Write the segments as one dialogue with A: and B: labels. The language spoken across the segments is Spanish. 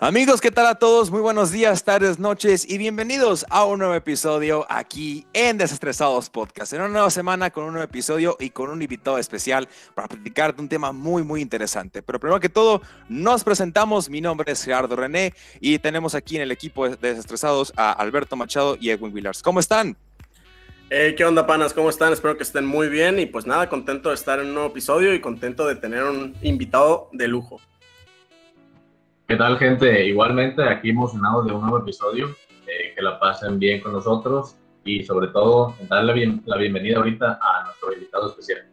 A: Amigos, ¿qué tal a todos? Muy buenos días, tardes, noches y bienvenidos a un nuevo episodio aquí en Desestresados Podcast. En una nueva semana con un nuevo episodio y con un invitado especial para platicar de un tema muy, muy interesante. Pero primero que todo, nos presentamos. Mi nombre es Gerardo René y tenemos aquí en el equipo de Desestresados a Alberto Machado y Edwin Willars. ¿Cómo están?
B: ¿Qué onda, panas? ¿Cómo están? Espero que estén muy bien y pues nada, contento de estar en un nuevo episodio y contento de tener un invitado de lujo.
C: ¿Qué tal, gente? Igualmente, aquí emocionados de un nuevo episodio. Eh, que la pasen bien con nosotros y, sobre todo, darle la bienvenida ahorita a nuestro invitado especial.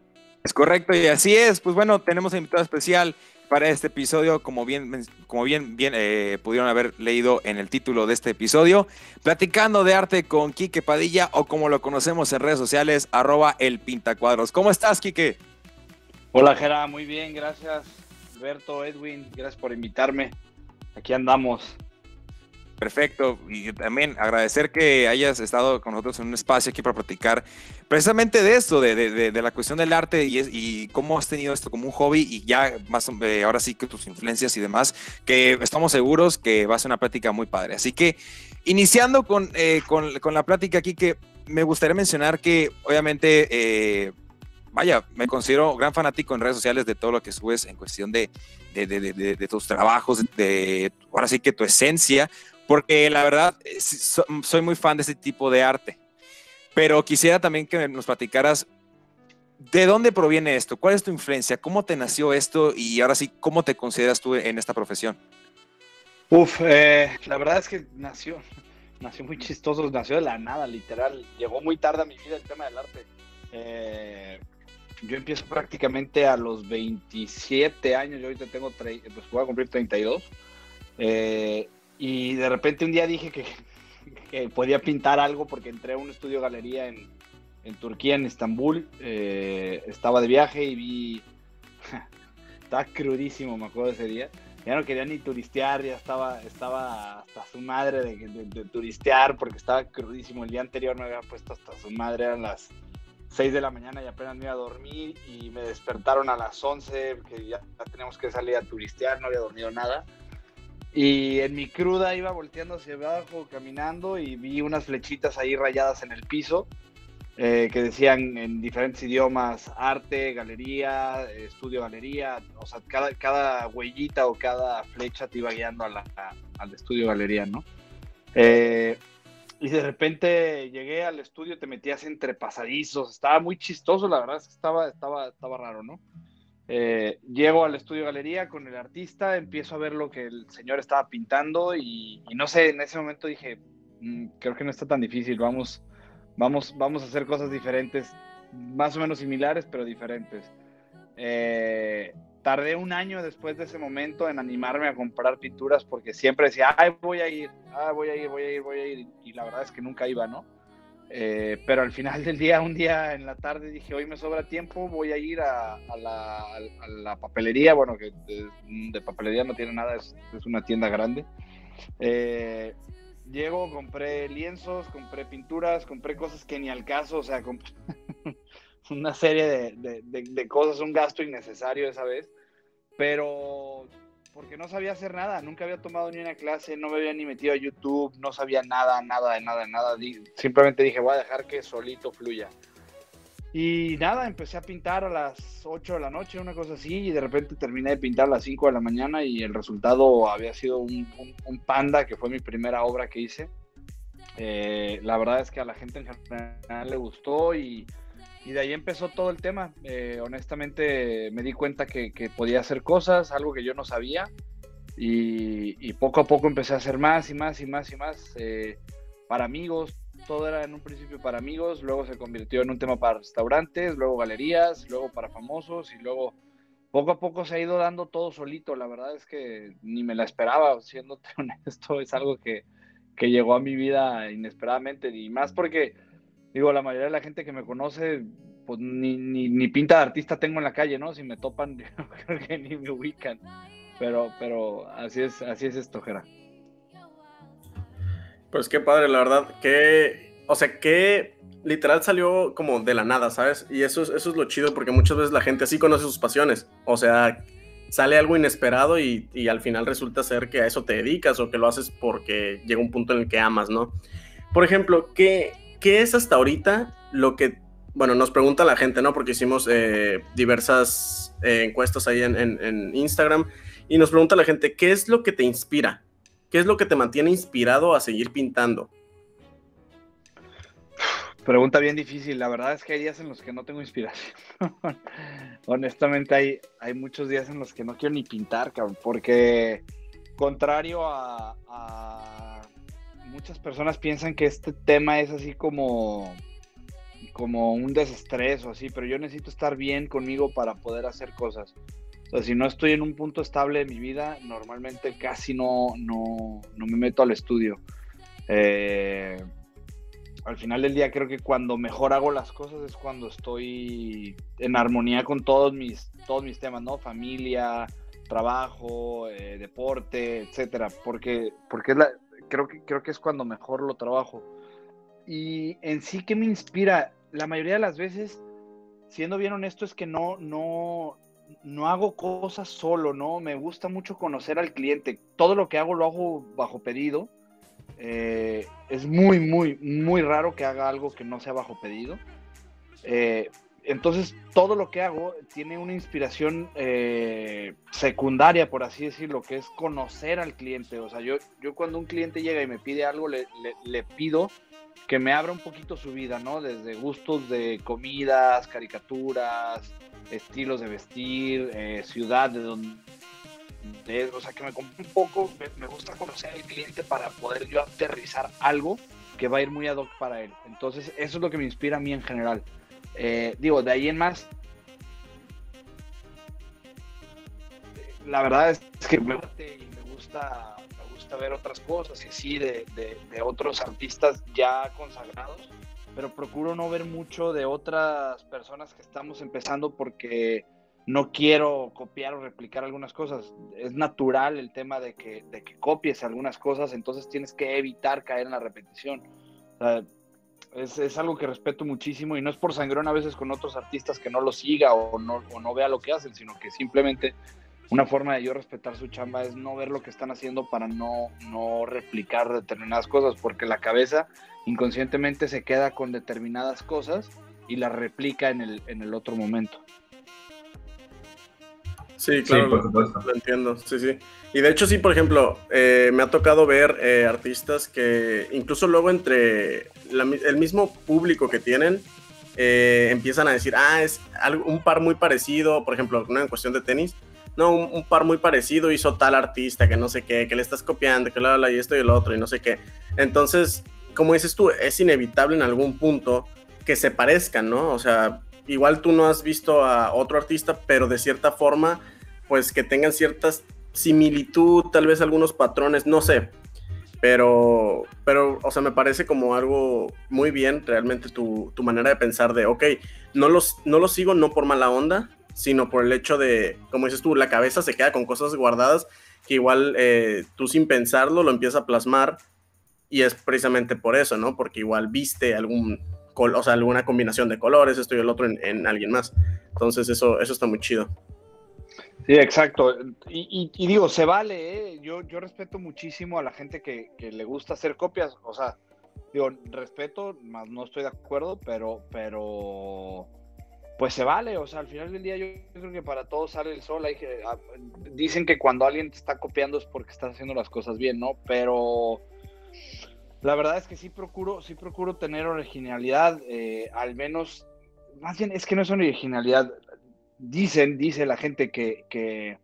A: Es correcto, y así es. Pues bueno, tenemos un invitado especial para este episodio, como bien, como bien, bien eh, pudieron haber leído en el título de este episodio, platicando de arte con Quique Padilla o como lo conocemos en redes sociales, arroba el pintacuadros. ¿Cómo estás, Quique?
D: Hola, Gera, muy bien, gracias. Alberto, Edwin, gracias por invitarme aquí andamos.
A: Perfecto, y también agradecer que hayas estado con nosotros en un espacio aquí para platicar precisamente de esto, de, la cuestión del arte y, y, cómo has tenido esto como un hobby y ya más ahora sí que tus influencias y demás, que estamos seguros que va a ser una plática muy padre. Así que iniciando con, eh, con, la plática aquí, que me gustaría mencionar que obviamente... Eh, vaya, me considero gran fanático en redes sociales de todo lo que subes en cuestión de, de, tus trabajos, de ahora sí que tu esencia, porque la verdad eh, soy muy fan de ese tipo de arte. Pero quisiera también que nos platicaras de dónde proviene esto, cuál es tu influencia, cómo te nació esto y ahora sí, cómo te consideras tú en esta profesión.
D: Uf, eh, la verdad es que nació, nació muy chistoso, nació de la nada, literal. Llegó muy tarde a mi vida el tema del arte. Eh, yo empiezo prácticamente a los 27 años, yo ahorita tengo, pues voy a cumplir 32, eh, y de repente un día dije que, podía pintar algo porque entré a un estudio galería en, Turquía, en Estambul, eh, estaba de viaje y vi, estaba crudísimo, me acuerdo de ese día, ya no quería ni turistear, ya estaba, estaba hasta su madre de, de turistear porque estaba crudísimo, el día anterior me había puesto hasta su madre, eran las 6 de la mañana y apenas me iba a dormir y me despertaron a las 11 que ya, teníamos que salir a turistear, no había dormido nada. Y en mi cruda iba volteando hacia abajo, caminando y vi unas flechitas ahí rayadas en el piso eh, que decían en diferentes idiomas arte, galería, estudio galería. O sea, cada, cada huellita o cada flecha te iba guiando a la, al estudio galería, ¿no? Eh, y de repente llegué al estudio, te metías entre pasadizos, estaba muy chistoso, la verdad es que estaba, estaba, estaba raro, ¿no? Eh, llego al estudio galería con el artista, empiezo a ver lo que el señor estaba pintando y, no sé, en ese momento dije, mm, creo que no está tan difícil, vamos, vamos, vamos a hacer cosas diferentes, más o menos similares, pero diferentes. Eh, tardé un año después de ese momento en animarme a comprar pinturas porque siempre decía, ay, voy a ir, ah, voy a ir, voy a ir, voy a ir. Y la verdad es que nunca iba, ¿no? Eh, pero al final del día, un día en la tarde dije, hoy me sobra tiempo, voy a ir a, la, papelería, bueno, que de, papelería no tiene nada, es, una tienda grande. Eh, llego, compré lienzos, compré pinturas, compré cosas que ni al caso, o sea, compré una serie de, cosas, un gasto innecesario esa vez pero porque no sabía hacer nada, nunca había tomado ni una clase, no me había ni metido a YouTube, no sabía nada, nada, de nada, nada. Simplemente dije, voy a dejar que solito fluya. Y nada, empecé a pintar a las 8 de la noche, una cosa así, y de repente terminé de pintar a las 5 de la mañana y el resultado había sido un, panda, que fue mi primera obra que hice. Eh, la verdad es que a la gente en general le gustó y y de ahí empezó todo el tema. Eh, honestamente me di cuenta que, podía hacer cosas, algo que yo no sabía. Y, poco a poco empecé a hacer más y más y más y más eh, para amigos. Todo era en un principio para amigos, luego se convirtió en un tema para restaurantes, luego galerías, luego para famosos y luego poco a poco se ha ido dando todo solito. La verdad es que ni me la esperaba, siéndote honesto, es algo que, que llegó a mi vida inesperadamente y más porque digo, la mayoría de la gente que me conoce, pues ni, ni, pinta de artista tengo en la calle, ¿no? Si me topan, creo que ni me ubican. Pero, pero así es, así es esto, Jera.
B: Pues qué padre, la verdad, que, o sea, que literal salió como de la nada, ¿sabes? Y eso es, eso es lo chido porque muchas veces la gente así conoce sus pasiones. O sea, sale algo inesperado y, al final resulta ser que a eso te dedicas o que lo haces porque llega un punto en el que amas, ¿no? Por ejemplo, ¿qué, qué es hasta ahorita lo que, bueno, nos pregunta la gente, ¿no? Porque hicimos eh, diversas eh, encuestas ahí en, Instagram y nos pregunta la gente, ¿qué es lo que te inspira? ¿Qué es lo que te mantiene inspirado a seguir pintando?
D: Pregunta bien difícil. La verdad es que hay días en los que no tengo inspiración. Honestamente, hay, hay muchos días en los que no quiero ni pintar, cabrón, porque contrario a, muchas personas piensan que este tema es así como como un desestrés o así, pero yo necesito estar bien conmigo para poder hacer cosas. O sea, si no estoy en un punto estable de mi vida, normalmente casi no, no, no me meto al estudio. Eh, al final del día creo que cuando mejor hago las cosas es cuando estoy en armonía con todos mis, todos mis temas, ¿no? Familia, trabajo, eh, deporte, etcétera, porque, porque es la, creo, que, creo que es cuando mejor lo trabajo. Y en sí, ¿qué me inspira? La mayoría de las veces, siendo bien honesto, es que no, no, no hago cosas solo, ¿no? Me gusta mucho conocer al cliente. Todo lo que hago lo hago bajo pedido eh, es muy, muy, muy raro que haga algo que no sea bajo pedido. Eh, entonces, todo lo que hago tiene una inspiración eh, secundaria, por así decirlo, que es conocer al cliente. O sea, yo, yo cuando un cliente llega y me pide algo, le, le pido que me abra un poquito su vida, ¿no? Desde gustos de comidas, caricaturas, estilos de vestir, ciudad de donde o sea, que me compré un poco, me, gusta conocer al cliente para poder yo aterrizar algo que va a ir muy ad hoc para él. Entonces, eso es lo que me inspira a mí en general. Eh, digo, de ahí en más, la verdad es que me, gusta, me gusta ver otras cosas y sí, de, de otros artistas ya consagrados, pero procuro no ver mucho de otras personas que estamos empezando porque no quiero copiar o replicar algunas cosas. Es natural el tema de que, de que copies algunas cosas, entonces tienes que evitar caer en la repetición. Es, algo que respeto muchísimo y no es por sangrón a veces con otros artistas que no lo siga o no, o no vea lo que hacen, sino que simplemente una forma de yo respetar su chamba es no ver lo que están haciendo para no, no replicar determinadas cosas, porque la cabeza inconscientemente se queda con determinadas cosas y las replica en el, en el otro momento.
B: Sí, claro, lo, entiendo, sí, sí. Y de hecho sí, por ejemplo, eh, me ha tocado ver eh, artistas que incluso luego entre el mismo público que tienen, eh, empiezan a decir, ah, es algo, un par muy parecido, por ejemplo, en cuestión de tenis, no, un, par muy parecido hizo tal artista que no sé qué, que le estás copiando, que la, la y esto y el otro y no sé qué. Entonces, como dices tú, es inevitable en algún punto que se parezcan, ¿no? O sea, igual tú no has visto a otro artista, pero de cierta forma pues que tengan ciertas similitud, tal vez algunos patrones, no sé. Pero, pero, o sea, me parece como algo muy bien realmente tu, manera de pensar de, ok, no los, no los sigo no por mala onda, sino por el hecho de, como dices tú, la cabeza se queda con cosas guardadas que igual eh, tú sin pensarlo lo empiezas a plasmar y es precisamente por eso, ¿no? Porque igual viste algún, o sea, alguna combinación de colores, esto y el otro en, en alguien más. Entonces eso, eso está muy chido.
D: Sí, exacto. Y, digo, se vale, ¿eh? yo, yo respeto muchísimo a la gente que, le gusta hacer copias. O sea, digo, respeto, más no estoy de acuerdo, pero, pero pues se vale. O sea, al final del día yo creo que para todos sale el sol. Hay que, ah, dicen que cuando alguien te está copiando es porque estás haciendo las cosas bien, ¿no? Pero la verdad es que sí procuro, sí procuro tener originalidad, eh, al menos, más bien es que no es una originalidad, dicen, dice la gente que, que,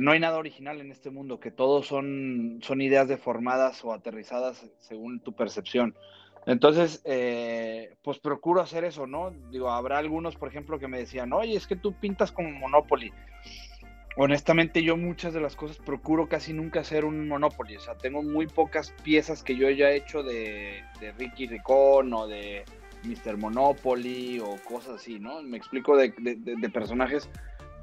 D: no hay nada original en este mundo, que todos son, son ideas deformadas o aterrizadas según tu percepción. Entonces, eh, pues procuro hacer eso, ¿no? Digo, habrá algunos, por ejemplo, que me decían, oye, es que tú pintas como Monopoly. Honestamente, yo muchas de las cosas procuro casi nunca hacer un Monopoly. O sea, tengo muy pocas piezas que yo haya hecho de, de Ricky Ricón o de, Mr. Monopoly o cosas así, ¿no? Me explico de, personajes.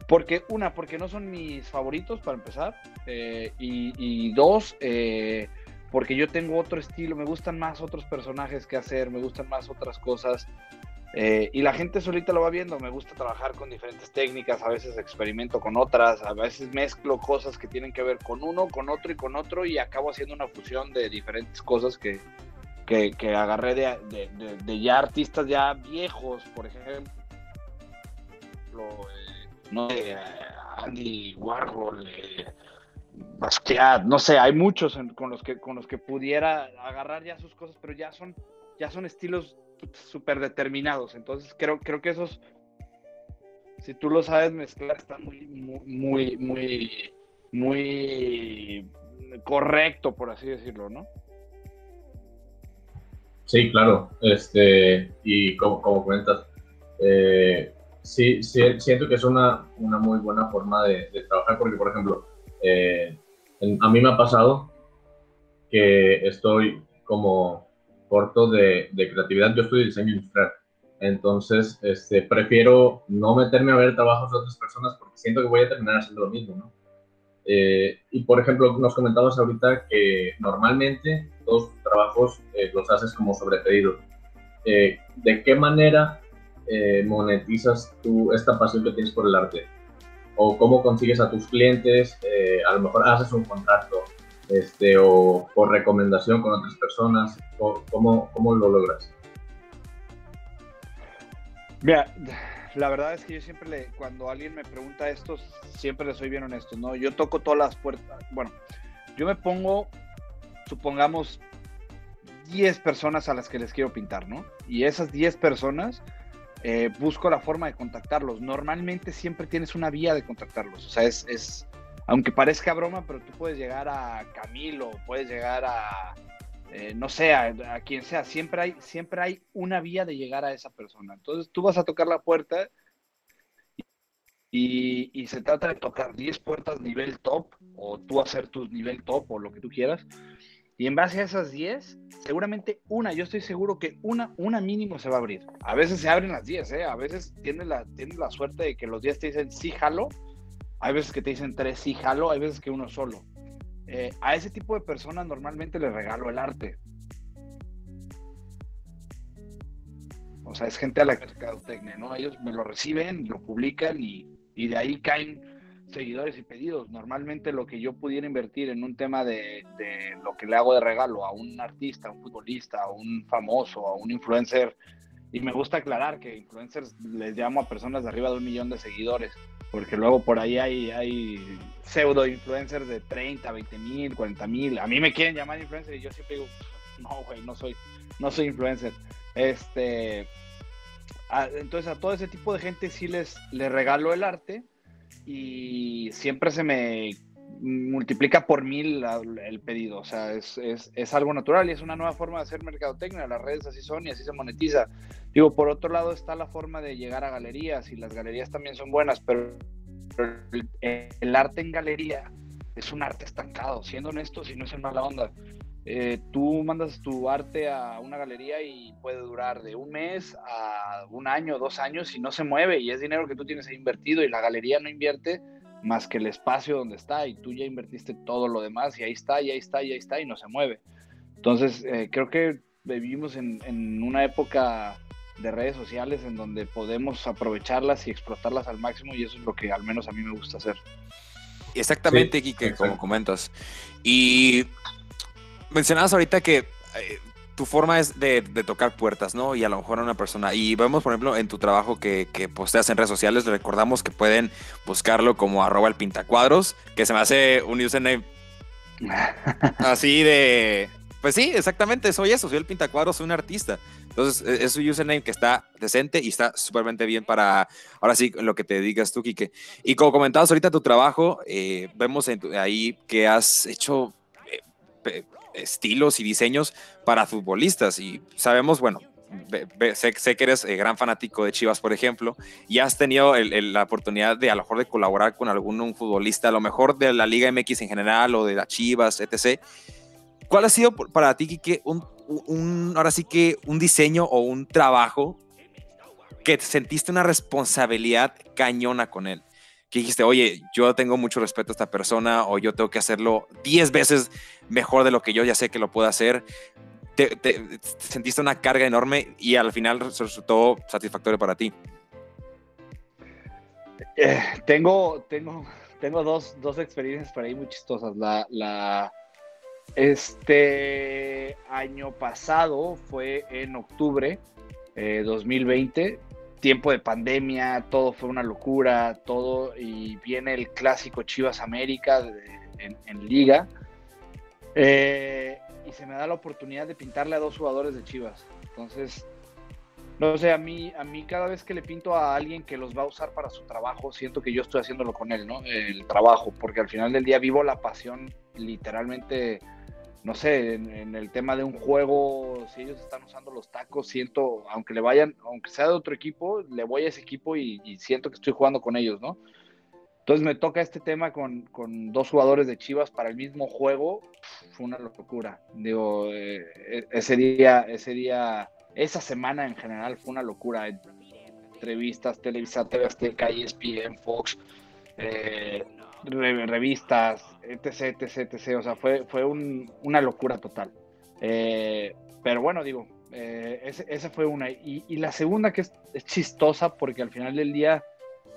D: Porque, una, porque no son mis favoritos para empezar. Eh, y, dos, eh, porque yo tengo otro estilo. Me gustan más otros personajes que hacer, me gustan más otras cosas. Eh, y la gente solita lo va viendo, me gusta trabajar con diferentes técnicas, a veces experimento con otras, a veces mezclo cosas que tienen que ver con uno, con otro y con otro y acabo haciendo una fusión de diferentes cosas que, que, agarré de, de, ya artistas ya viejos, por ejemplo, eh, no Andy Warhol, eh, no sé, hay muchos con los que con los que pudiera agarrar ya sus cosas, pero ya son ya son estilos súper determinados. Entonces creo, creo que esos, si tú lo sabes mezclar, está muy, muy, muy, muy, correcto, por así decirlo, ¿no?
C: Sí, claro. Este, y como, como comentas, eh, sí, siento que es una, una muy buena forma de, trabajar, porque, por ejemplo, eh, a mí me ha pasado que estoy como corto de, de, creatividad. Yo estudio diseño industrial. Entonces, este, prefiero no meterme a ver trabajos de otras personas porque siento que voy a terminar haciendo lo mismo, ¿no? Eh, y por ejemplo, nos comentabas ahorita que normalmente todos tus trabajos eh, los haces como sobre pedido. Eh, ¿De qué manera monetizas tú esta pasión que tienes por el arte? ¿O cómo consigues a tus clientes? a lo mejor haces un contrato este, o por recomendación con otras personas? ¿Cómo, cómo lo logras?
D: Mira, la verdad es que yo siempre le, cuando alguien me pregunta esto, siempre le soy bien honesto, ¿no? Yo toco todas las puertas. Bueno, yo me pongo, supongamos, 10 personas a las que les quiero pintar, ¿no? Y esas 10 personas eh, busco la forma de contactarlos. Normalmente siempre tienes una vía de contactarlos. O sea, es, es, aunque parezca broma, pero tú puedes llegar a Camilo, puedes llegar a, eh, no sé, a, quien sea, siempre hay, siempre hay una vía de llegar a esa persona. Entonces tú vas a tocar la puerta y, y se trata de tocar 10 puertas nivel top, o tú hacer tu nivel top, o lo que tú quieras. Y en base a esas 10, seguramente una, yo estoy seguro que una, una mínimo se va a abrir. A veces se abren las 10, ¿eh? A veces tienes la, tienes la suerte de que los 10 te dicen sí, jalo, hay veces que te dicen tres sí jalo, hay veces que uno solo. Eh, a ese tipo de personas normalmente les regalo el arte. O sea, es gente a la mercadotecnia, ¿no? Ellos me lo reciben, lo publican y, y, de ahí caen seguidores y pedidos. Normalmente lo que yo pudiera invertir en un tema de, de, lo que le hago de regalo a un artista, a un futbolista, a un famoso, a un influencer, y me gusta aclarar que influencers les llamo a personas de arriba de un millón de seguidores porque luego por ahí hay, hay pseudo influencers de 30, 20 mil, 40 mil. A mí me quieren llamar influencer y yo siempre digo, no, güey, no soy, no soy influencer. Este, entonces a todo ese tipo de gente sí les, les regalo el arte y siempre se me multiplica por mil el pedido. O sea, es, es, es, algo natural y es una nueva forma de hacer mercadotecnia. Las redes así son y así se monetiza. Digo, por otro lado está la forma de llegar a galerías y las galerías también son buenas, pero, el, arte en galería es un arte estancado, siendo honesto, si no es en mala onda. Eh, tú mandas tu arte a una galería y puede durar de un mes a un año, dos años y no se mueve y es dinero que tú tienes invertido y la galería no invierte más que el espacio donde está y tú ya invertiste todo lo demás y ahí está, y ahí está, y ahí está y no se mueve. Entonces, eh, creo que vivimos en, una época de redes sociales en donde podemos aprovecharlas y explotarlas al máximo y eso es lo que al menos a mí me gusta hacer.
A: Exactamente, Kike, como comentas. Y mencionabas ahorita que eh, tu forma es de, tocar puertas, ¿no? Y a lo mejor a una persona. Y vemos, por ejemplo, en tu trabajo que, que posteas en redes sociales, recordamos que pueden buscarlo como arroba el pintacuadros, que se me hace un username así de... Pues sí, exactamente, soy eso, soy el pintacuadros, soy un artista. Entonces, e, es un username que está decente y está súpermente bien para, ahora sí, lo que te digas tú, Kike. Y como comentabas ahorita tu trabajo, eh, vemos ahí que has hecho eh, estilos y diseños para futbolistas. Y sabemos, bueno, sé, que eres eh, gran fanático de Chivas, por ejemplo, y has tenido la oportunidad de a lo mejor de colaborar con algún futbolista, a lo mejor de la Liga MX en general o de las Chivas, etc. ¿Cuál ha sido para ti, Kike, un, un, ahora sí que un diseño o un trabajo que sentiste una responsabilidad cañona con él? que dijiste, oye, yo tengo mucho respeto a esta persona o yo tengo que hacerlo 10 veces mejor de lo que yo ya sé que lo puedo hacer. te, sentiste una carga enorme y al final resultó satisfactorio para ti.
D: Eh, tengo, tengo, tengo dos, dos, experiencias por ahí muy chistosas. La, la, este año pasado fue en octubre eh, 2020, tiempo de pandemia, todo fue una locura, todo, y viene el clásico Chivas América en, liga. Eh, y se me da la oportunidad de pintarle a dos jugadores de Chivas. Entonces, no sé, a mí, a mí cada vez que le pinto a alguien que los va a usar para su trabajo, siento que yo estoy haciéndolo con él, ¿no? El trabajo, porque al final del día vivo la pasión literalmente, no sé, en, el tema de un juego, si ellos están usando los tacos, siento, aunque le vayan, aunque sea de otro equipo, le voy a ese equipo y, siento que estoy jugando con ellos, ¿no? Entonces me toca este tema con, con, dos jugadores de Chivas para el mismo juego. Fue una locura. Digo, eh, e, ese día, ese día, esa semana en general fue una locura. Entrevistas, Televisa, TV Azteca, ESPN, Fox, eh, revistas, etc, etc, etc. O sea, fue, fue un, una locura total. Eh, pero bueno, digo, esa fue una. Y, la segunda que es, chistosa porque al final del día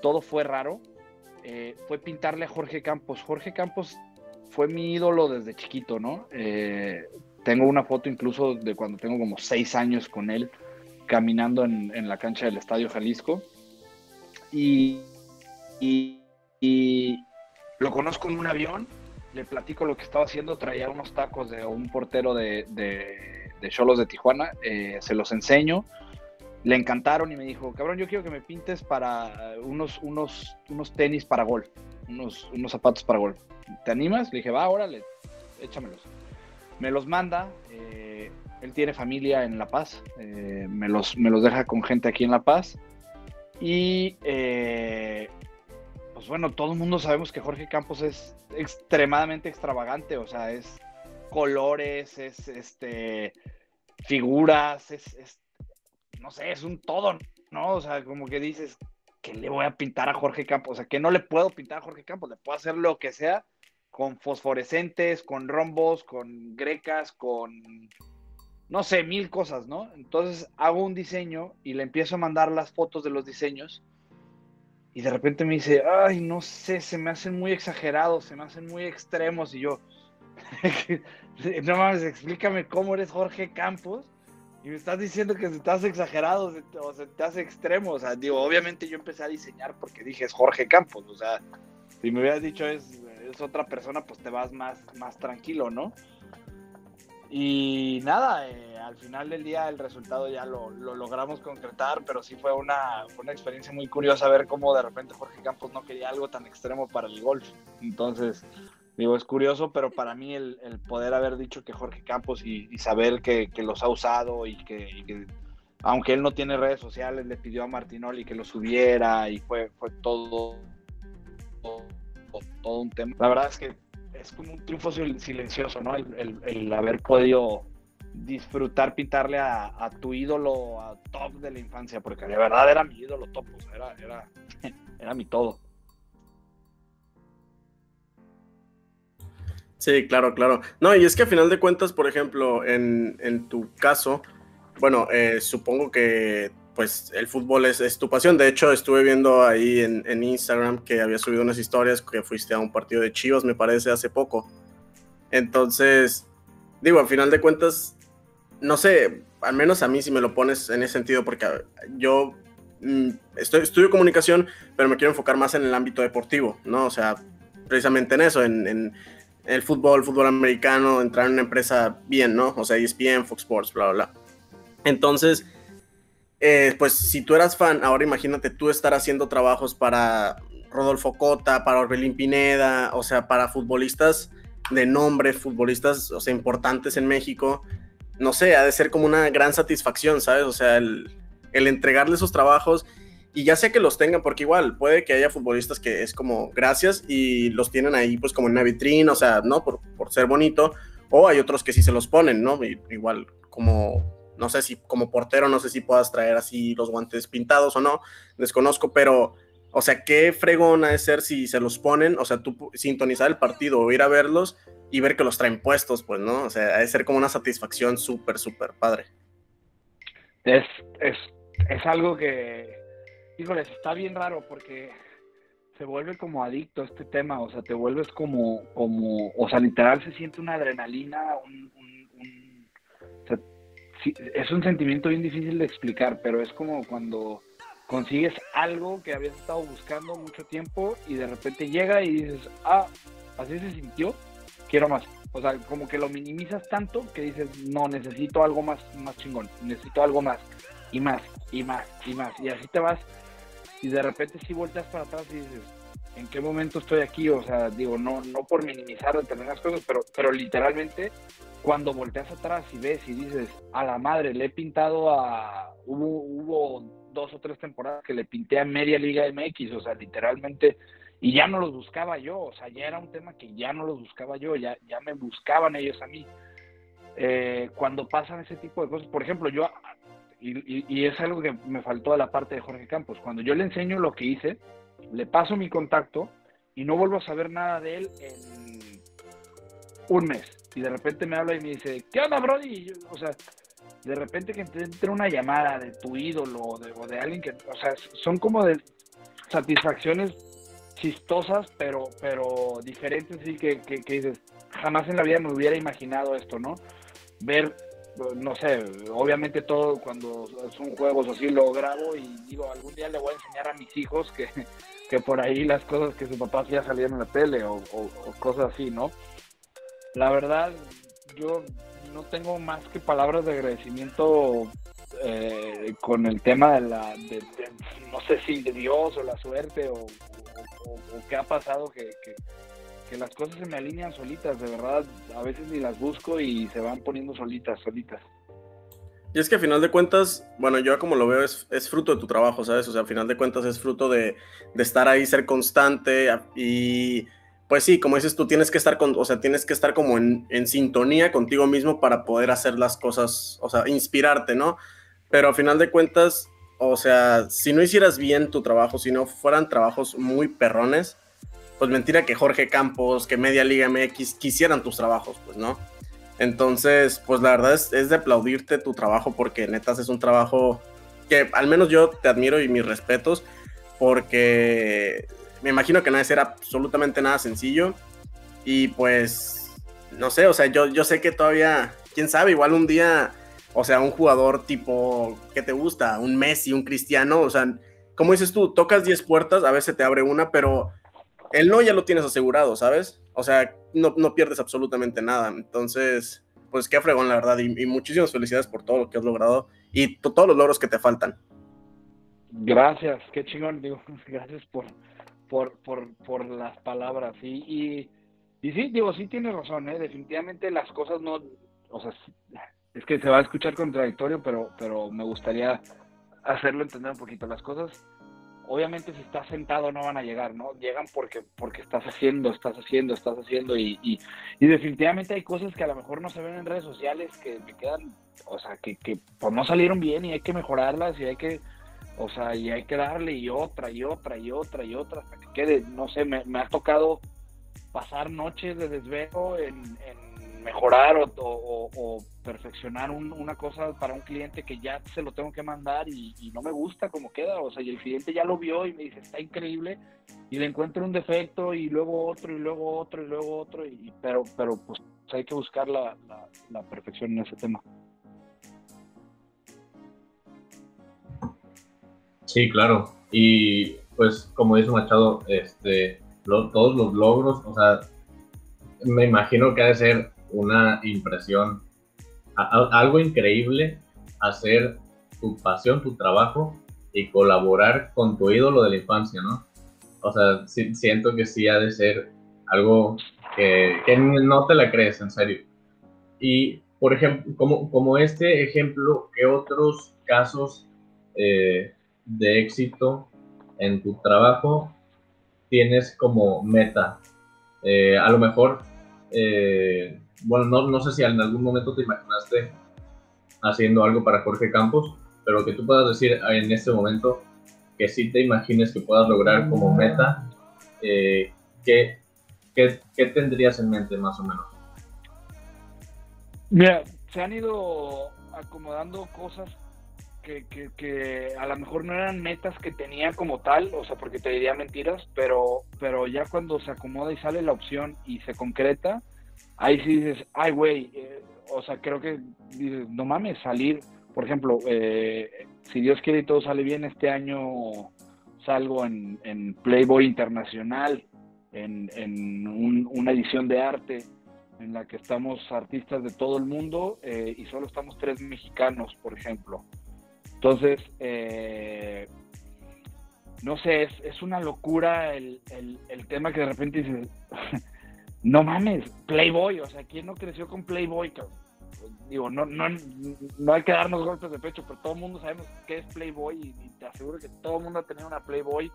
D: todo fue raro eh, fue pintarle a Jorge Campos. Jorge Campos fue mi ídolo desde chiquito, ¿no? Eh, tengo una foto incluso de cuando tengo como seis años con él caminando en, la cancha del Estadio Jalisco. Y, lo conozco en un avión, le platico lo que estaba haciendo, traía unos tacos de un portero de Cholos de, de, Tijuana, eh, se los enseño le encantaron y me dijo, cabrón, yo quiero que me pintes para unos, unos, unos tenis para golf, unos, unos zapatos para golf. ¿Te animas? Le dije, va, órale, échamelos. Me los manda, eh, él tiene familia en La Paz, eh, me, los, me los deja con gente aquí en La Paz. Y pues bueno, todo el mundo sabemos que Jorge Campos es extremadamente extravagante, o sea, es colores, es este figuras, es, no sé, es un todo, ¿no? O sea, como que dices, que le voy a pintar a Jorge Campos? O sea, que no le puedo pintar a Jorge Campos, le puedo hacer lo que sea con fosforescentes, con rombos, con grecas, con, no sé, mil cosas, ¿no? Entonces hago un diseño y le empiezo a mandar las fotos de los diseños y de repente me dice, ay, no sé, se me hacen muy exagerados, se me hacen muy extremos y yo, no mames, explícame cómo eres Jorge Campos y me estás diciendo que se te hace exagerado o se te hace extremo. O sea, digo, obviamente yo empecé a diseñar porque dije es Jorge Campos. O sea, si me hubieras dicho es, es otra persona, pues te vas más, más tranquilo, ¿no? Y nada, eh, al final del día el resultado ya lo, lo logramos concretar, pero sí fue una, una experiencia muy curiosa ver cómo de repente Jorge Campos no quería algo tan extremo para el golf. Entonces, Digo, es curioso, pero para mí el, poder haber dicho que Jorge Campos y, saber que, los ha usado y que, aunque él no tiene redes sociales, le pidió a Martinoli que lo subiera y fue, fue todo, todo, un tema. La verdad es que es como un triunfo silencioso, ¿no? El, haber podido disfrutar pintarle a, tu ídolo a top de la infancia, porque de verdad era mi ídolo top, era, era, era mi todo.
B: Sí, claro, claro. No, y es que a final de cuentas, por ejemplo, en, en tu caso, bueno, eh, supongo que pues el fútbol es, tu pasión. De hecho, estuve viendo ahí en, en, Instagram que había subido unas historias que fuiste a un partido de Chivas, me parece, hace poco. Entonces, digo, a final de cuentas, no sé, al menos a mí si me lo pones en ese sentido, porque yo mm, estoy, estudio comunicación, pero me quiero enfocar más en el ámbito deportivo, ¿no? O sea, precisamente en eso, en, en el fútbol, fútbol americano, entrar en una empresa bien, ¿no? O sea, ESPN, Fox Sports, bla, bla, bla. Entonces, eh, pues si tú eras fan, ahora imagínate tú estar haciendo trabajos para Rodolfo Cota, para Orbelín Pineda, o sea, para futbolistas de nombre, futbolistas, o sea, importantes en México. No sé, ha de ser como una gran satisfacción, ¿sabes? O sea, el, el entregarle esos trabajos y ya sea que los tengan, porque igual puede que haya futbolistas que es como gracias y los tienen ahí pues como en una vitrina, o sea, ¿no? Por, por ser bonito, o hay otros que sí se los ponen, ¿no? igual como, no sé si como portero, no sé si puedas traer así los guantes pintados o no, desconozco, pero, o sea, qué fregón ha de ser si se los ponen, o sea, tú sintonizar el partido o ir a verlos, y ver que los traen puestos, pues, ¿no? O sea, ha de ser como una satisfacción súper, súper padre.
D: Es, es, es algo que, híjoles, está bien raro porque se vuelve como adicto a este tema, o sea, te vuelves como, como, o sea, literal se siente una adrenalina, es un sentimiento bien difícil de explicar, pero es como cuando consigues algo que habías estado buscando mucho tiempo y de repente llega y dices, ah, así se sintió, quiero más. O sea, como que lo minimizas tanto que dices, no, necesito algo más, más chingón, necesito algo más, y más, y más, y más. Y así te vas, y de repente si volteas para atrás y dices, ¿en qué momento estoy aquí? O sea, digo, no, no por minimizar determinadas cosas, pero, pero literalmente cuando volteas atrás y ves y dices, a la madre, le he pintado a... Hubo, hubo dos o tres temporadas que le pinté a media Liga MX, o sea, literalmente, y ya no los buscaba yo, o sea, ya era un tema que ya no los buscaba yo, ya, ya me buscaban ellos a mí. Eh, cuando pasan ese tipo de cosas, por ejemplo, yo, y, y, es algo que me faltó a la parte de Jorge Campos, cuando yo le enseño lo que hice, le paso mi contacto y no vuelvo a saber nada de él en un mes. Y de repente me habla y me dice, ¿qué onda, Brody? o sea, de repente que entre una llamada de tu ídolo o de, alguien que, o sea, son como de satisfacciones chistosas, pero, pero diferentes, y que, que, dices, jamás en la vida me hubiera imaginado esto, ¿no? Ver, no sé, obviamente todo cuando son juegos así lo grabo y digo, algún día le voy a enseñar a mis hijos que, que por ahí las cosas que su papá hacía salían en la tele o, o cosas así, ¿no? La verdad, yo no tengo más que palabras de agradecimiento eh, con el tema de la, de, no sé si de Dios o la suerte o, qué ha pasado que, que, las cosas se me alinean solitas, de verdad, a veces ni las busco y se van poniendo solitas, solitas.
B: Y es que a final de cuentas, bueno, yo como lo veo es, es fruto de tu trabajo, ¿sabes? O sea, a final de cuentas es fruto de, de estar ahí, ser constante y pues sí, como dices tú, tienes que estar con, o sea, tienes que estar como en, sintonía contigo mismo para poder hacer las cosas, o sea, inspirarte, ¿no? Pero a final de cuentas, o sea, si no hicieras bien tu trabajo, si no fueran trabajos muy perrones, pues mentira que Jorge Campos, que Media Liga MX quisieran tus trabajos, pues, ¿no? Entonces, pues la verdad es, es de aplaudirte tu trabajo porque netas es un trabajo que al menos yo te admiro y mis respetos porque me imagino que no debe ser absolutamente nada sencillo. Y pues, no sé, o sea, yo, yo sé que todavía, quién sabe, igual un día, o sea, un jugador tipo, ¿qué te gusta? Un Messi, un Cristiano, o sea, como dices tú, tocas 10 puertas, a veces te abre una, pero el no ya lo tienes asegurado, ¿sabes? O sea, no, no pierdes absolutamente nada. Entonces, pues qué fregón, la verdad, y, y muchísimas felicidades por todo lo que has logrado y todos los logros que te faltan.
D: Gracias, qué chingón, digo, gracias por, por, por, por las palabras. Y, y, y, sí, digo, sí tiene razón, ¿eh? definitivamente las cosas no, o sea, es que se va a escuchar contradictorio, pero, pero me gustaría hacerlo entender un poquito. Las cosas, obviamente si estás sentado no van a llegar, ¿no? Llegan porque, porque estás haciendo, estás haciendo, estás haciendo y, y, y definitivamente hay cosas que a lo mejor no se ven en redes sociales que me quedan, o sea, que, que pues no salieron bien y hay que mejorarlas y hay que o sea, y hay que darle y otra y otra y otra y otra hasta que quede. No sé, me, ha tocado pasar noches de desvelo en, mejorar o, perfeccionar una cosa para un cliente que ya se lo tengo que mandar y, no me gusta como queda. O sea, y el cliente ya lo vio y me dice, está increíble. Y le encuentro un defecto y luego otro y luego otro y luego otro. Y, pero, pero pues hay que buscar la perfección en ese tema.
C: Sí, claro. Y pues como dice Machado, este, todos los logros, o sea, me imagino que ha de ser una impresión, algo increíble hacer tu pasión, tu trabajo y colaborar con tu ídolo de la infancia, ¿no? O sea, siento que sí ha de ser algo que, no te la crees, en serio. Y, por ejemplo, como, este ejemplo, ¿qué otros casos eh, de éxito en tu trabajo tienes como meta? Eh, a lo mejor, eh, bueno, no, no, sé si en algún momento te imaginaste haciendo algo para Jorge Campos, pero que tú puedas decir en este momento que sí te imagines que puedas lograr como meta, eh, ¿qué, qué, qué tendrías en mente más o menos?
D: Mira, se han ido acomodando cosas que, a lo mejor no eran metas que tenía como tal, o sea, porque te diría mentiras, pero, pero ya cuando se acomoda y sale la opción y se concreta, ahí sí dices, ay, güey, eh, o sea, creo que no mames, salir, por ejemplo, eh, si Dios quiere y todo sale bien, este año salgo en, en Playboy Internacional, en, en una edición de arte en la que estamos artistas de todo el mundo eh, y solo estamos tres mexicanos, por ejemplo. Entonces, eh, no sé, es, una locura el, tema que de repente dices, no mames, Playboy, o sea, ¿quién no creció con Playboy? Digo, no, no, no hay que darnos golpes de pecho, pero todo el mundo sabemos qué es Playboy y, te aseguro que todo el mundo ha tenido una Playboy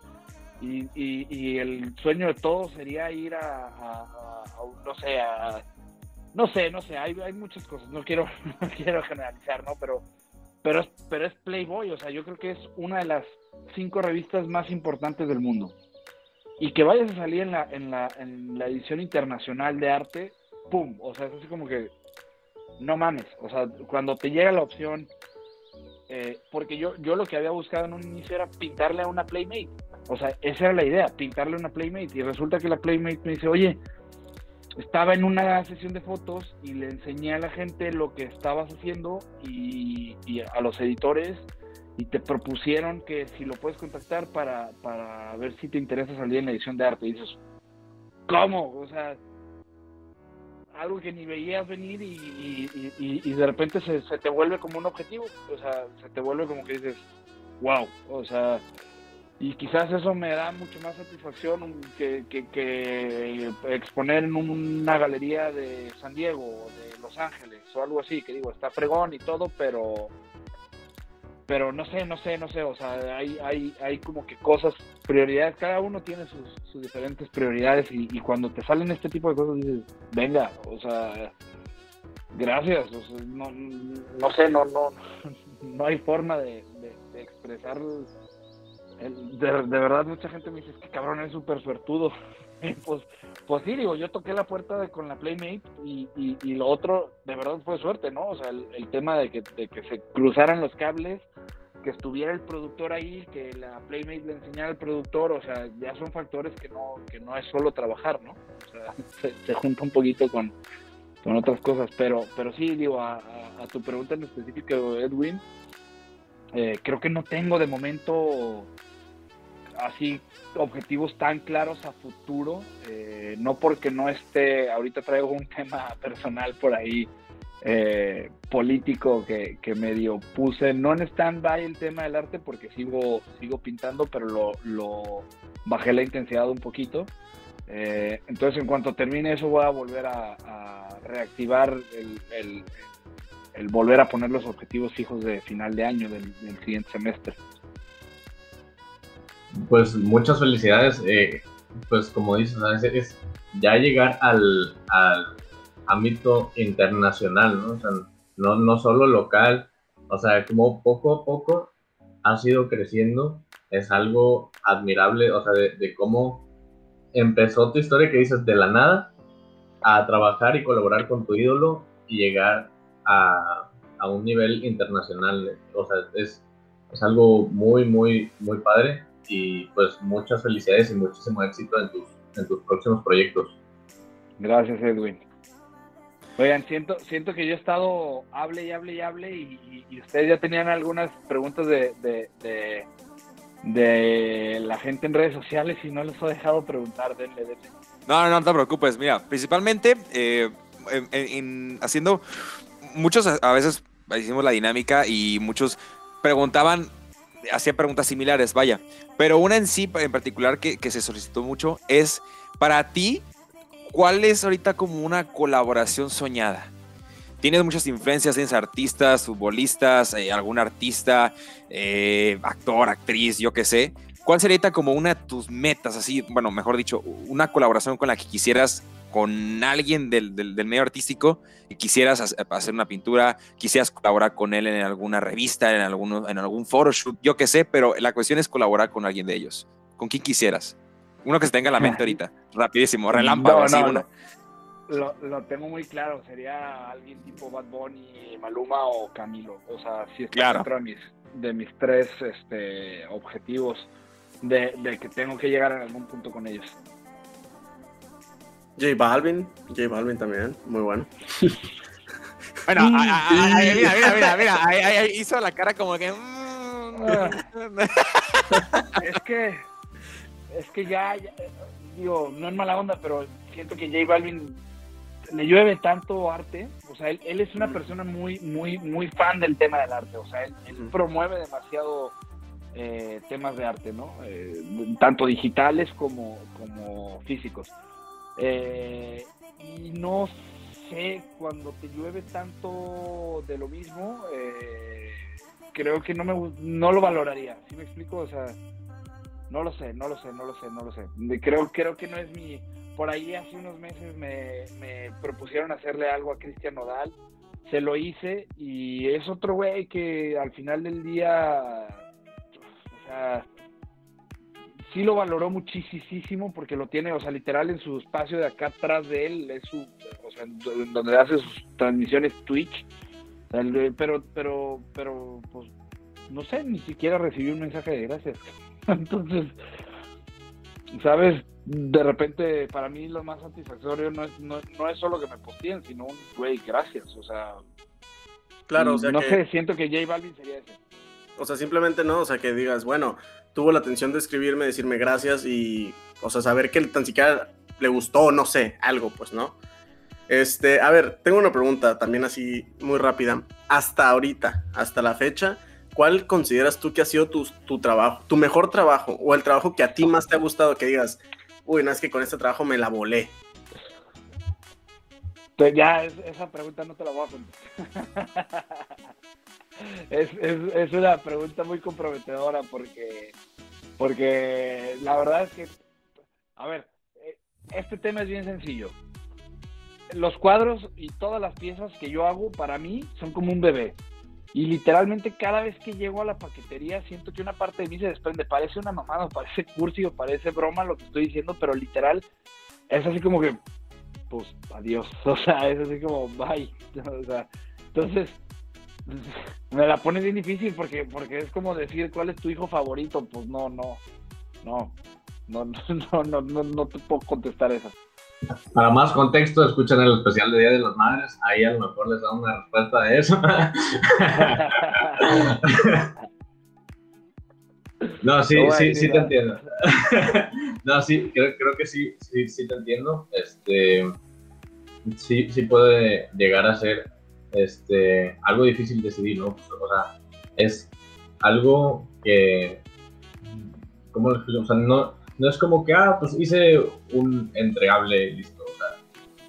D: y, y, el sueño de todos sería ir a, a, no sé, a no sé, no sé, hay, hay muchas cosas, no quiero, no quiero generalizar, ¿no? Pero, pero, pero es Playboy, o sea, yo creo que es una de las cinco revistas más importantes del mundo. Y que vayas a salir en la, en la, en la edición internacional de arte, ¡pum! O sea, es así como que, no mames, o sea, cuando te llega la opción, eh, porque yo, yo lo que había buscado en un inicio era pintarle a una Playmate. O sea, esa era la idea, pintarle a una Playmate. Y resulta que la Playmate me dice, oye, estaba en una sesión de fotos y le enseñé a la gente lo que estabas haciendo y, a los editores y te propusieron que si lo puedes contactar para, para ver si te interesa salir en la edición de arte. Y dices, ¿cómo? O sea, algo que ni veías venir y, y, de repente se, se, te vuelve como un objetivo. O sea, se te vuelve como que dices, wow. O sea, y quizás eso me da mucho más satisfacción que, que, exponer en una galería de San Diego o de Los Ángeles o algo así, que digo, está fregón y todo, pero pero no sé, no sé, no sé, o sea, hay, hay, hay como que cosas, prioridades, cada uno tiene sus, diferentes prioridades y, cuando te salen este tipo de cosas dices, venga, o sea, gracias, no, no sé, no, no, no hay forma de, de expresar de, verdad, mucha gente me dice, que cabrón, es súper suertudo. pues, pues sí, digo, yo toqué la puerta con la Playmate y, y, lo otro, de verdad fue suerte, ¿no? O sea, el, tema de que, de que se cruzaran los cables, que estuviera el productor ahí, que la Playmate le enseñara al productor, o sea, ya son factores que no, que no es solo trabajar, ¿no? O sea, se, junta un poquito con, con otras cosas, pero, pero sí, digo, a, a, tu pregunta en específico, Edwin, eh, creo que no tengo de momento así objetivos tan claros a futuro, eh, no porque no esté, ahorita traigo un tema personal por ahí eh, político que, que, medio puse, no en stand-by el tema del arte porque sigo, sigo pintando, pero lo, bajé la intensidad un poquito. Eh, entonces en cuanto termine eso voy a volver a, reactivar el, el, volver a poner los objetivos fijos de final de año del siguiente semestre
C: pues muchas felicidades. Eh, pues como dices, es ya llegar al, ámbito internacional, ¿no? O sea, no, no solo local, o sea, como poco a poco ha sido creciendo, es algo admirable, o sea, de, cómo empezó tu historia que dices de la nada a trabajar y colaborar con tu ídolo y llegar a, a un nivel internacional, o sea, es, es algo muy, muy, muy padre y pues muchas felicidades y muchísimo éxito en tus, en tus próximos proyectos.
D: Gracias, Edwin. Oigan, siento, siento que yo he estado hable y hable y hable y, ustedes ya tenían algunas preguntas de, de, de, la gente en redes sociales y no les he dejado preguntar. Denle, denle.
A: No, no, no te preocupes. Mira, principalmente eh, en, haciendo muchos a veces hicimos la dinámica y muchos preguntaban hacía preguntas similares, vaya. Pero una en sí, en particular, que, se solicitó mucho, es para ti, ¿cuál es ahorita como una colaboración soñada? Tienes muchas influencias, tienes artistas, futbolistas, eh, algún artista, eh, actor, actriz, yo qué sé. ¿Cuál sería como una de tus metas, así, bueno, mejor dicho, una colaboración con la que quisieras con alguien del, del, medio artístico y quisieras hacer una pintura, quisieras colaborar con él en alguna revista, en, alguno, en algún photoshoot, yo qué sé, pero la cuestión es colaborar con alguien de ellos. ¿Con quién quisieras? Uno que se tenga en la mente ahorita, rapidísimo, relámpago, así,
D: Lo, tengo muy claro, sería alguien tipo Bad Bunny, Maluma o Camilo. O sea, si está dentro de mis, de mis tres este, objetivos de, de que tengo que llegar en algún punto con ellos.
B: J Balvin, J Balvin también, muy bueno.
A: Bueno, mira, mira, mira, mira, hizo la cara como que. Mm.
D: es que, es que ya, digo, no es mala onda, pero siento que J Balvin le llueve tanto arte, o sea, él, él es una mm. persona muy, muy, muy fan del tema del arte, o sea, él, promueve demasiado eh, temas de arte, ¿no? Eh, tanto digitales como, como físicos. Eh, y no sé, cuando te llueve tanto de lo mismo, eh, creo que no me no lo valoraría. ¿Sí me explico? O sea, no lo sé, no lo sé, no lo sé, no lo sé. Creo, creo que no es mi. Por ahí hace unos meses me, me propusieron hacerle algo a Cristian Nodal. Se lo hice y es otro güey que al final del día. O sea, sí lo valoró muchísimo porque lo tiene, o sea, literal en su espacio de acá atrás de él, es su, o sea, donde hace sus transmisiones Twitch. Pero, pero, pero, pues, no sé, ni siquiera recibí un mensaje de gracias. Entonces, ¿sabes? De repente, para mí lo más satisfactorio no es, no, no es solo que me posteen, sino un, güey, gracias, o sea...
B: Claro, o sea
D: No sé, siento que J Balvin sería ese.
B: O sea, simplemente no, o sea, que digas, bueno, tuvo la atención de escribirme, decirme gracias y, o sea, saber que tan siquiera le gustó, no sé, algo, pues, ¿no? Este, a ver, tengo una pregunta también así muy rápida. Hasta ahorita, hasta la fecha, ¿cuál consideras tú que ha sido tu, tu trabajo, tu mejor trabajo o el trabajo que a ti más te ha gustado que digas, uy, no es que con este trabajo me la volé?
D: Pues ya, esa pregunta no te la voy a contestar. es, es, es, una pregunta muy comprometedora porque, porque la verdad es que, a ver, eh, este tema es bien sencillo. Los cuadros y todas las piezas que yo hago para mí son como un bebé. Y literalmente cada vez que llego a la paquetería siento que una parte de mí se desprende. Parece una mamada, parece cursi o parece broma lo que estoy diciendo, pero literal es así como que, pues adiós. O sea, es así como bye. O sea, entonces me la pone bien difícil porque, porque es como decir cuál es tu hijo favorito. Pues no, no, no, no, no, no, no, no te puedo contestar eso.
C: Para más contexto, escuchan el especial de Día de las Madres. Ahí a lo mejor les da una respuesta a eso. No, sí, sí, sí te entiendo. No, sí, creo, creo que sí, sí, sí te entiendo. Este, sí, sí puede llegar a ser este, algo difícil decidir, ¿no? O sea, es algo que, ¿cómo lo explico? O sea, no, no es como que, ah, pues hice un entregable listo. O sea,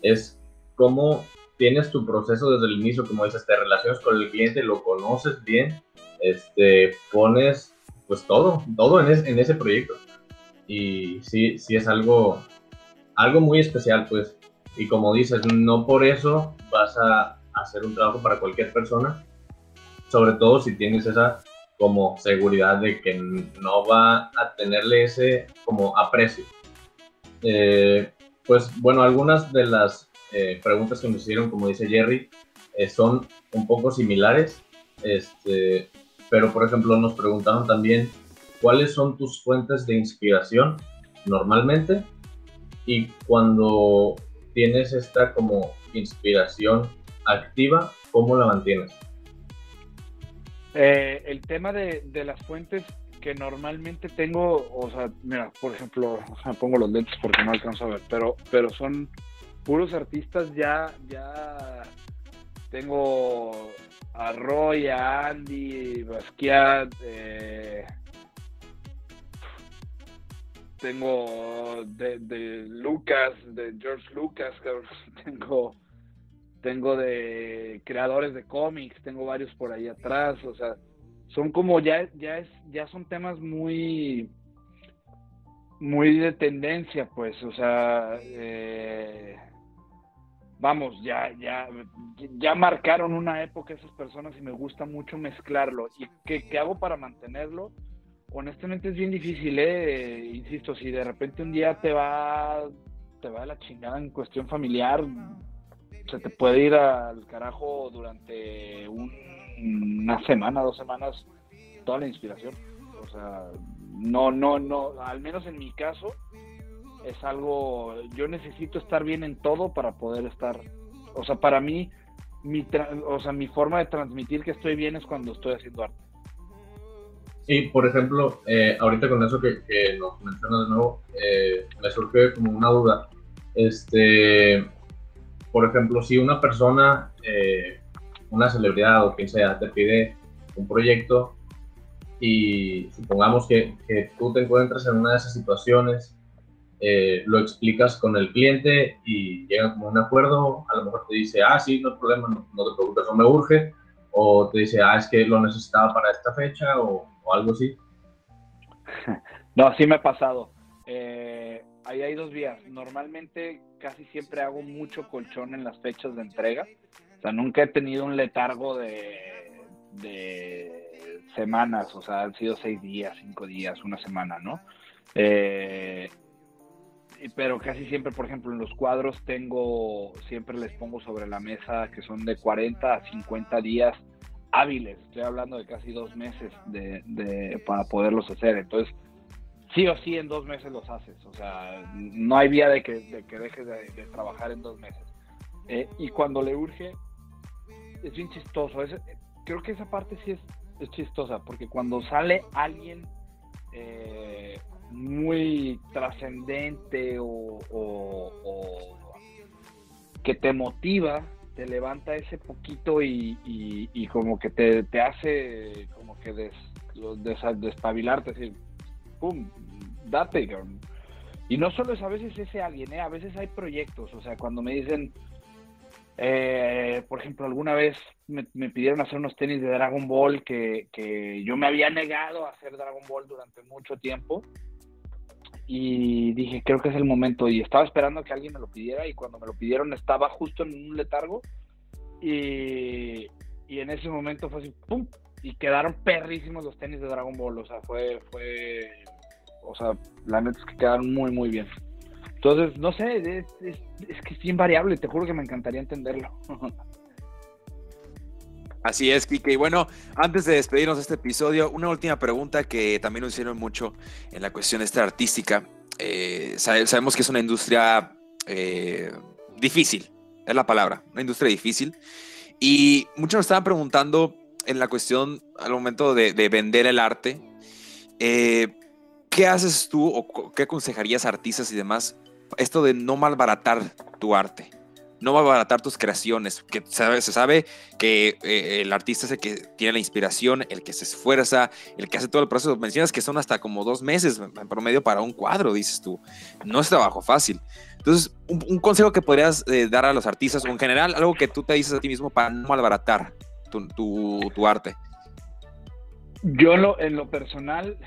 C: es como tienes tu proceso desde el inicio, como dices, te relacionas con el cliente, lo conoces bien, este, pones pues todo, todo en, en ese proyecto. Y sí, sí es algo, algo muy especial, pues. Y como dices, no por eso vas a hacer un trabajo para cualquier persona, sobre todo si tienes esa como seguridad de que no va a tenerle ese como aprecio. Eh, pues bueno, algunas de las eh, preguntas que me hicieron, como dice Jerry, eh, son un poco similares, este, pero por ejemplo nos preguntaron también cuáles son tus fuentes de inspiración normalmente y cuando tienes esta como inspiración activa, ¿cómo la mantienes?
D: Eh, el tema de, las fuentes que normalmente tengo, o sea, mira, por ejemplo, pongo los lentes porque no alcanzo a ver, pero, pero son puros artistas ya, ya tengo a Roy, a Andy, Basquiat, eh, tengo de, de, Lucas, de George Lucas, tengo tengo de creadores de cómics, tengo varios por ahí atrás, o sea, son como ya, ya es, ya son temas muy, muy de tendencia, pues, o sea, eh, vamos, ya, ya, ya marcaron una época esas personas y me gusta mucho mezclarlo. ¿Y qué, qué hago para mantenerlo? Honestamente es bien difícil, ¿eh? Insisto, si de repente un día te va te va la chingada en cuestión familiar, se te puede ir al carajo durante una semana, dos semanas, toda la inspiración. O sea, no, no, no, al menos en mi caso, es algo, yo necesito estar bien en todo para poder estar, o sea, para mí, mi, o sea, mi forma de transmitir que estoy bien es cuando estoy haciendo arte.
C: Y, por ejemplo, eh, ahorita con eso que, que nos mencionas de nuevo, eh, me surge como una duda. Este, por ejemplo, si una persona, eh, una celebridad o quien sea, te pide un proyecto y supongamos que, que tú te encuentras en una de esas situaciones eh, lo explicas con el cliente y llegan como un acuerdo, a lo mejor te dice, ah, sí, no hay problema, no, te preocupes, no me urge, o te dice, ah, es que lo necesitaba para esta fecha o, algo así.
D: No, sí me ha pasado. Eh, ahí hay dos vías. Normalmente casi siempre hago mucho colchón en las fechas de entrega. O sea, nunca he tenido un letargo de, de semanas, o sea, han sido seis días, cinco días, una semana, ¿no? Eh, pero casi siempre, por ejemplo, en los cuadros tengo, siempre les pongo sobre la mesa que son de 40 a 50 días hábiles. Estoy hablando de casi dos meses de, para poderlos hacer. Entonces, sí o sí en dos meses los haces. O sea, no hay vía de que, dejes de, trabajar en dos meses. Eh, y cuando le urge, es bien chistoso. creo que esa parte sí es, es chistosa, porque cuando sale alguien... Eh, muy trascendente o, que te motiva, te levanta ese poquito y, como que te, hace como que des, despabilarte, decir, ¡pum! Date. Y no solo es a veces ese alguien, ¿eh? a veces hay proyectos, o sea, cuando me dicen, eh, por ejemplo, alguna vez me, pidieron hacer unos tenis de Dragon Ball que, que, yo me había negado a hacer Dragon Ball durante mucho tiempo y dije, creo que es el momento. Y estaba esperando que alguien me lo pidiera y cuando me lo pidieron estaba justo en un letargo y, y en ese momento fue así, ¡pum! Y quedaron perrísimos los tenis de Dragon Ball. O sea, fue, fue, o sea, la neta es que quedaron muy, muy bien. Entonces, no sé, es, es, es que es bien variable, te juro que me encantaría entenderlo.
A: Así es, Kike. Y bueno, antes de despedirnos de este episodio, una última pregunta que también nos hicieron mucho en la cuestión esta artística. Eh, sabemos que es una industria eh, difícil, es la palabra, una industria difícil. Y muchos nos estaban preguntando en la cuestión al momento de, vender el arte, eh, ¿qué haces tú o qué aconsejarías a artistas y demás? Esto de no malbaratar tu arte no abaratar tus creaciones, que se sabe que eh, el artista es el que tiene la inspiración, el que se esfuerza, el que hace todo el proceso. Mencionas que son hasta como dos meses en promedio para un cuadro, dices tú. No es trabajo fácil. Entonces, un, consejo que podrías eh, dar a los artistas, o en general, algo que tú te dices a ti mismo para no malbaratar tu, tu, arte.
D: Yo en lo personal,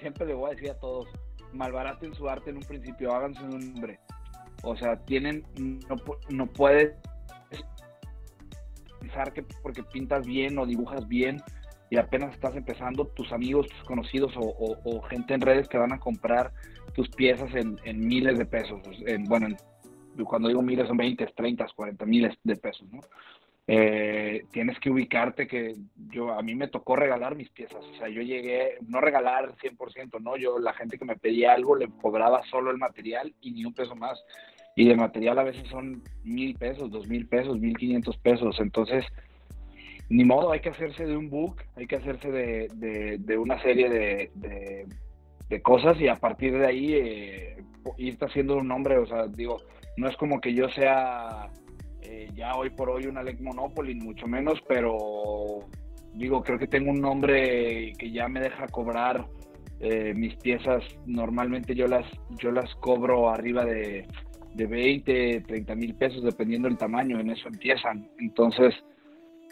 D: siempre le voy a decir a todos, malbaraten su arte en un principio, háganse un nombre o sea, tienen, no, no puedes pensar que porque pintas bien o dibujas bien y apenas estás empezando, tus amigos, tus conocidos o, gente en redes que van a comprar tus piezas en, miles de pesos. En, bueno, cuando digo miles son 20, 30, 40 miles de pesos, ¿no? Eh, tienes que ubicarte que yo a mí me tocó regalar mis piezas, o sea, yo llegué, no regalar 100%, no, yo la gente que me pedía algo le cobraba solo el material y ni un peso más. Y de material a veces son mil pesos, dos mil pesos, mil quinientos pesos. Entonces, ni modo, hay que hacerse de un book, hay que hacerse de, de, una serie de, de, cosas y a partir de ahí eh, irte haciendo un nombre. O sea, digo, no es como que yo sea eh, ya hoy por hoy una Lake Monopoly, mucho menos, pero digo, creo que tengo un nombre que ya me deja cobrar eh, mis piezas. Normalmente yo las, yo las cobro arriba de, de 20, 30 mil pesos, dependiendo del tamaño, en eso empiezan. Entonces,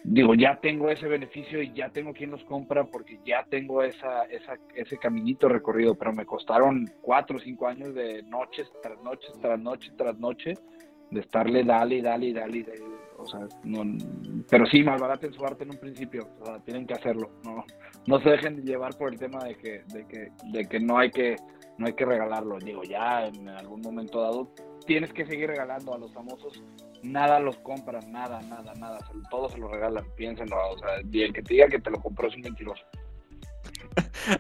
D: digo, ya tengo ese beneficio y ya tengo quien los compra porque ya tengo esa, esa, ese caminito recorrido, pero me costaron cuatro o cinco años de noches tras noches, tras noche, tras noche de estarle dale, dale, dale, dale o sea, no, pero sí, malbaraten su arte en un principio, o sea, tienen que hacerlo, no, no se dejen llevar por el tema de que, de que, de que no hay que, no hay que regalarlo, digo, ya en algún momento dado tienes que seguir regalando a los famosos. Nada los compran, nada, nada, nada. Todos se lo regalan, piénsenlo. O sea, el que te diga que te lo compró es un mentiroso.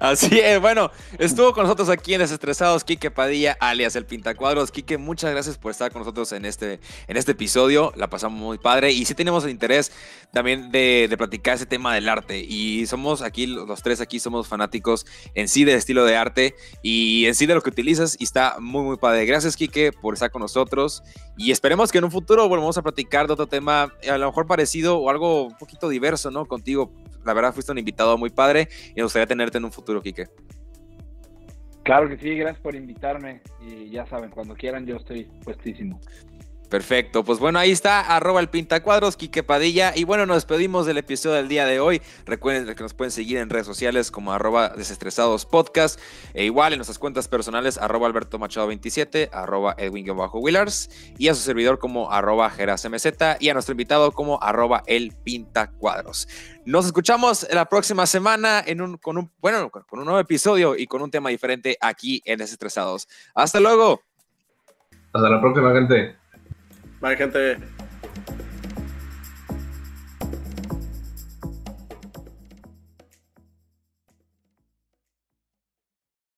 A: Así es, bueno, estuvo con nosotros aquí en Desestresados Quique Padilla, alias el Pintacuadros. Quique, muchas gracias por estar con nosotros en este, en este episodio, la pasamos muy padre y sí tenemos el interés también de, platicar ese tema del arte y somos aquí, los tres aquí somos fanáticos en sí del estilo de arte y en sí de lo que utilizas y está muy, muy padre. Gracias, Quique, por estar con nosotros y esperemos que en un futuro volvamos a platicar de otro tema a lo mejor parecido o algo un poquito diverso, ¿no? Contigo la verdad fuiste un invitado muy padre y me gustaría tenerte en un futuro, Quique.
D: Claro que sí, gracias por invitarme y ya saben, cuando quieran yo estoy puestísimo.
A: Perfecto, pues bueno, ahí está, arroba el pintacuadros, Quique Padilla. Y bueno, nos despedimos del episodio del día de hoy. Recuerden que nos pueden seguir en redes sociales como arroba desestresados podcast. E igual en nuestras cuentas personales, arroba Alberto Machado 27, arroba Edwin-Willars. Y a su servidor como arroba GerasMZ y a nuestro invitado como arroba el pintacuadros. Nos escuchamos la próxima semana con un nuevo episodio y con un tema diferente aquí en Desestresados. Hasta luego.
C: Hasta la próxima, gente.
B: Bye, gente.